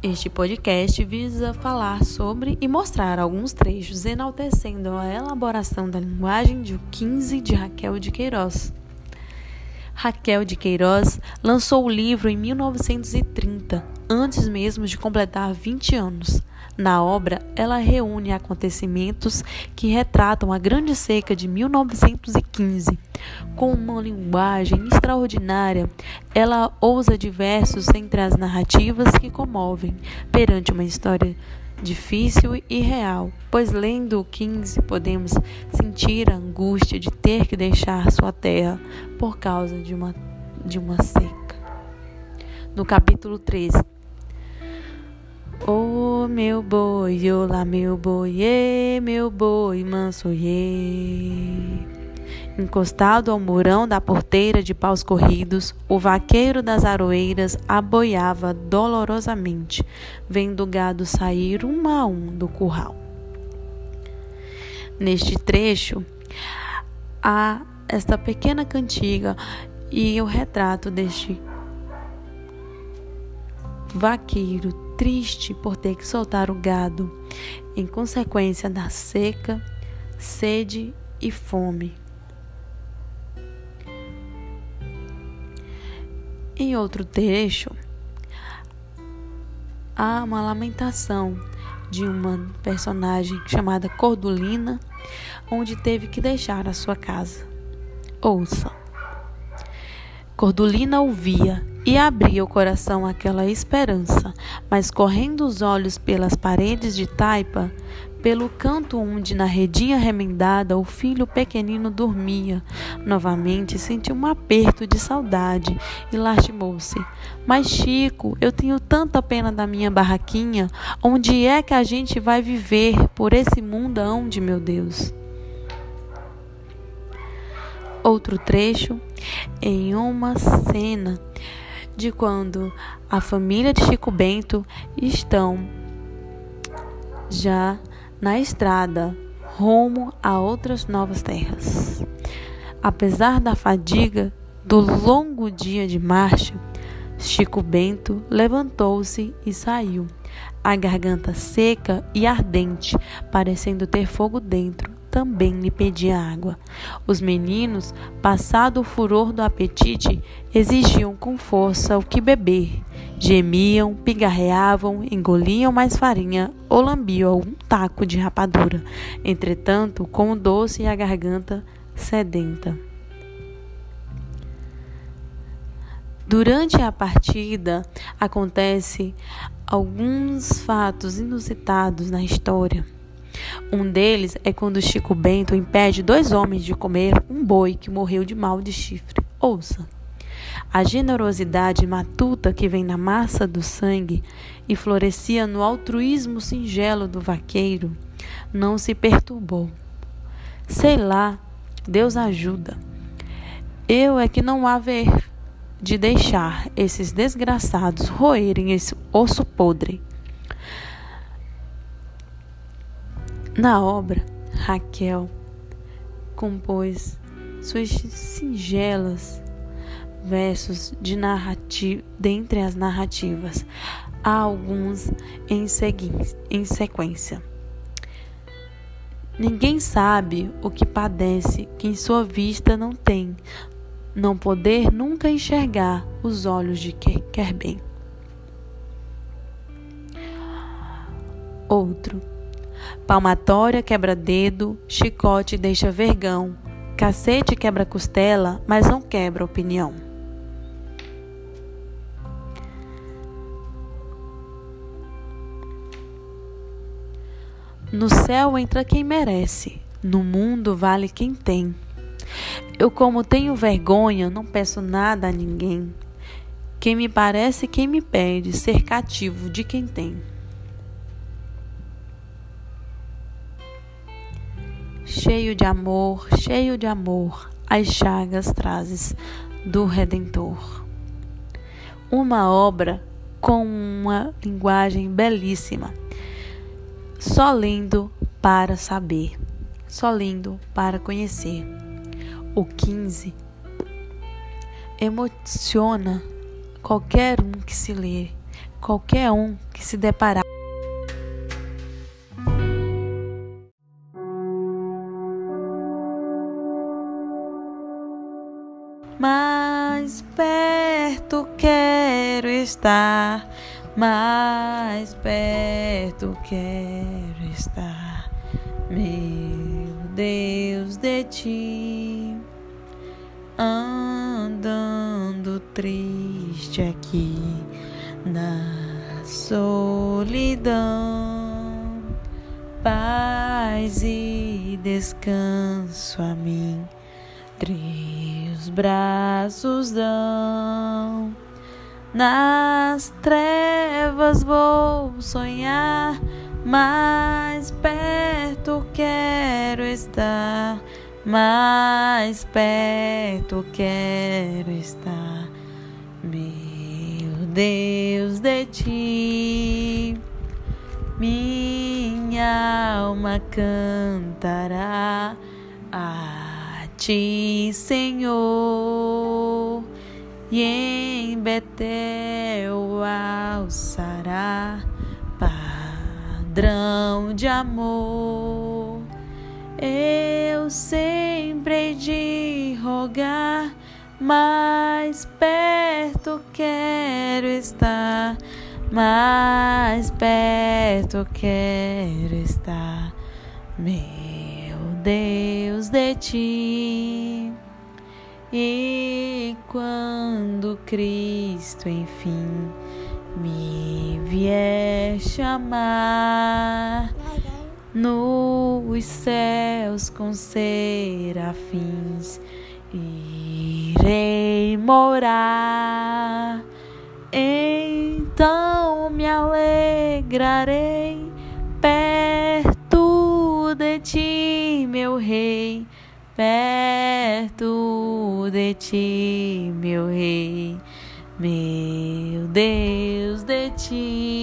Este podcast visa falar sobre e mostrar alguns trechos enaltecendo a elaboração da linguagem de O 15 de Raquel de Queiroz. Raquel de Queiroz lançou o livro em 1930, antes mesmo de completar 20 anos. Na obra, ela reúne acontecimentos que retratam a Grande Seca de 1915. Com uma linguagem extraordinária, ela ousa diversos entre as narrativas que comovem perante uma história difícil e real, pois lendo o 15 podemos sentir a angústia de ter que deixar sua terra por causa de uma, de uma seca. No capítulo 13, Oh, meu boi, olá, meu boi, meu boi, manso. Encostado ao murão da porteira de paus corridos, o vaqueiro das aroeiras aboiava dolorosamente, vendo o gado sair um a um do curral. Neste trecho, há esta pequena cantiga e o retrato deste vaqueiro triste por ter que soltar o gado em consequência da seca, sede e fome. Em outro trecho, há uma lamentação de uma personagem chamada Cordulina, onde teve que deixar a sua casa. Ouça. Cordulina ouvia e abria o coração àquela esperança, mas correndo os olhos pelas paredes de taipa, pelo canto onde na redinha remendada o filho pequenino dormia, novamente sentiu um aperto de saudade e lastimou-se. Mas Chico, eu tenho tanta pena da minha barraquinha, onde é que a gente vai viver por esse mundão de meu Deus? Outro trecho em uma cena de quando a família de Chico Bento estão já na estrada rumo a outras novas terras. Apesar da fadiga do longo dia de marcha, Chico Bento levantou-se e saiu, a garganta seca e ardente, parecendo ter fogo dentro, também lhe pedia água. Os meninos, passado o furor do apetite, exigiam com força o que beber. Gemiam, pigarreavam, engoliam mais farinha ou lambiam algum taco de rapadura, entretanto, com o doce e a garganta sedenta. Durante a partida acontece alguns fatos inusitados na história. Um deles é quando Chico Bento impede dois homens de comer um boi que morreu de mal de chifre. Ouça. A generosidade matuta que vem na massa do sangue e florescia no altruísmo singelo do vaqueiro não se perturbou. Sei lá, Deus ajuda. Eu é que não há ver de deixar esses desgraçados roerem esse osso podre. Na obra, Raquel compôs suas singelas versos de narrativa, dentre as narrativas, há alguns em, em sequência. Ninguém sabe o que padece quem sua vista não tem, não poder nunca enxergar os olhos de quem quer bem. Outro Palmatória quebra dedo, chicote deixa vergão, cacete quebra costela, mas não quebra opinião. No céu entra quem merece, no mundo vale quem tem. Eu, como tenho vergonha, não peço nada a ninguém. Quem me parece, quem me pede, ser cativo de quem tem. Cheio de amor, cheio de amor, as chagas trazes do Redentor. Uma obra com uma linguagem belíssima, só lindo para saber, só lindo para conhecer. O 15 emociona qualquer um que se lê, qualquer um que se deparar. Estar, mais perto quero estar, meu Deus de ti, andando triste aqui na solidão, paz e descanso a mim Teus braços dão. Nas trevas vou sonhar, mais perto quero estar, mais perto quero estar, meu Deus de ti. Minha alma cantará. Ah, ti, Senhor, e em Betel alçará padrão de amor. Eu sempre hei de rogar, mais perto quero estar, mais perto quero estar. Meu Deus de ti. E quando Cristo enfim me vier chamar nos céus com serafins, irei morar. Então me alegrarei perto de ti meu rei, perto de ti, meu rei, meu Deus de ti.